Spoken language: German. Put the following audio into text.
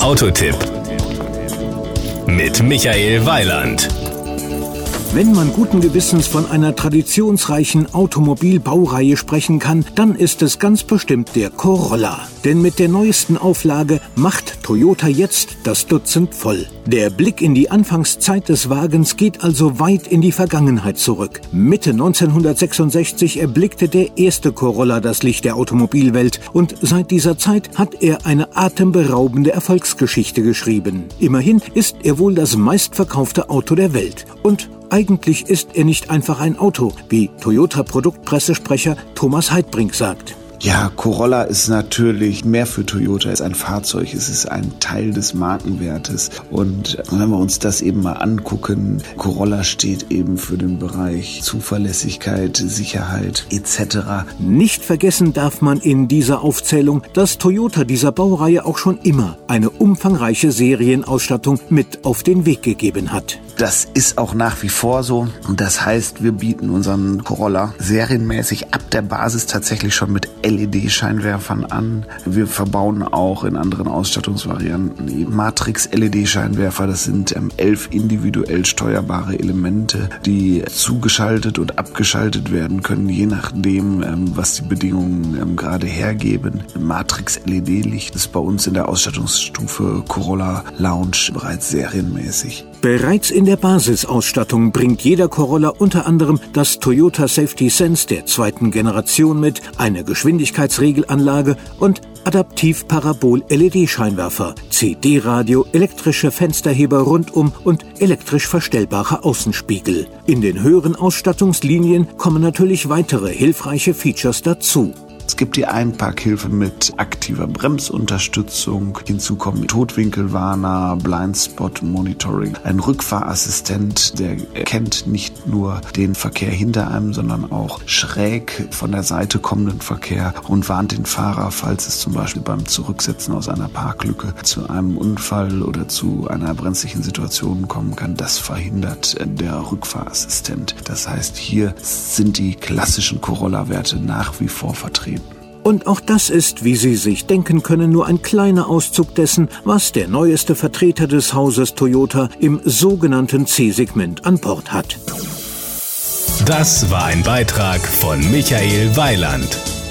Autotipp mit Michael Weiland. Wenn man guten Gewissens von einer traditionsreichen Automobilbaureihe sprechen kann, dann ist es ganz bestimmt der Corolla. Denn mit der neuesten Auflage macht Toyota jetzt das Dutzend voll. Der Blick in die Anfangszeit des Wagens geht also weit in die Vergangenheit zurück. Mitte 1966 erblickte der erste Corolla das Licht der Automobilwelt und seit dieser Zeit hat er eine atemberaubende Erfolgsgeschichte geschrieben. Immerhin ist er wohl das meistverkaufte Auto der Welt. Und eigentlich ist er nicht einfach ein Auto, wie Toyota-Produktpressesprecher Thomas Heidbrink sagt. Ja, Corolla ist natürlich mehr für Toyota als ein Fahrzeug. Es ist ein Teil des Markenwertes. Und wenn wir uns das eben mal angucken, Corolla steht eben für den Bereich Zuverlässigkeit, Sicherheit etc. Nicht vergessen darf man in dieser Aufzählung, dass Toyota dieser Baureihe auch schon immer eine umfangreiche Serienausstattung mit auf den Weg gegeben hat. Das ist auch nach wie vor so. Und das heißt, wir bieten unseren Corolla serienmäßig ab der Basis tatsächlich schon mit LED-Scheinwerfern an. Wir verbauen auch in anderen Ausstattungsvarianten Matrix-LED-Scheinwerfer. Das sind ähm, elf individuell steuerbare Elemente, die zugeschaltet und abgeschaltet werden können, je nachdem, ähm, was die Bedingungen ähm, gerade hergeben. Matrix-LED-Licht ist bei uns in der Ausstattungsstufe Corolla Lounge bereits serienmäßig. Bereits in der Basisausstattung bringt jeder Corolla unter anderem das Toyota Safety Sense der zweiten Generation mit, eine Geschwindigkeitsregelanlage und Adaptiv-Parabol-LED-Scheinwerfer, CD-Radio, elektrische Fensterheber rundum und elektrisch verstellbare Außenspiegel. In den höheren Ausstattungslinien kommen natürlich weitere hilfreiche Features dazu. Es gibt die Einparkhilfe mit aktiver Bremsunterstützung. Hinzu kommen Totwinkelwarner, Blindspot Monitoring, ein Rückfahrassistent, der erkennt nicht nur den Verkehr hinter einem, sondern auch schräg von der Seite kommenden Verkehr und warnt den Fahrer, falls es zum Beispiel beim Zurücksetzen aus einer Parklücke zu einem Unfall oder zu einer brenzlichen Situation kommen kann. Das verhindert der Rückfahrassistent. Das heißt, hier sind die klassischen Corolla-Werte nach wie vor vertreten. Und auch das ist, wie Sie sich denken können, nur ein kleiner Auszug dessen, was der neueste Vertreter des Hauses Toyota im sogenannten C-Segment an Bord hat. Das war ein Beitrag von Michael Weiland.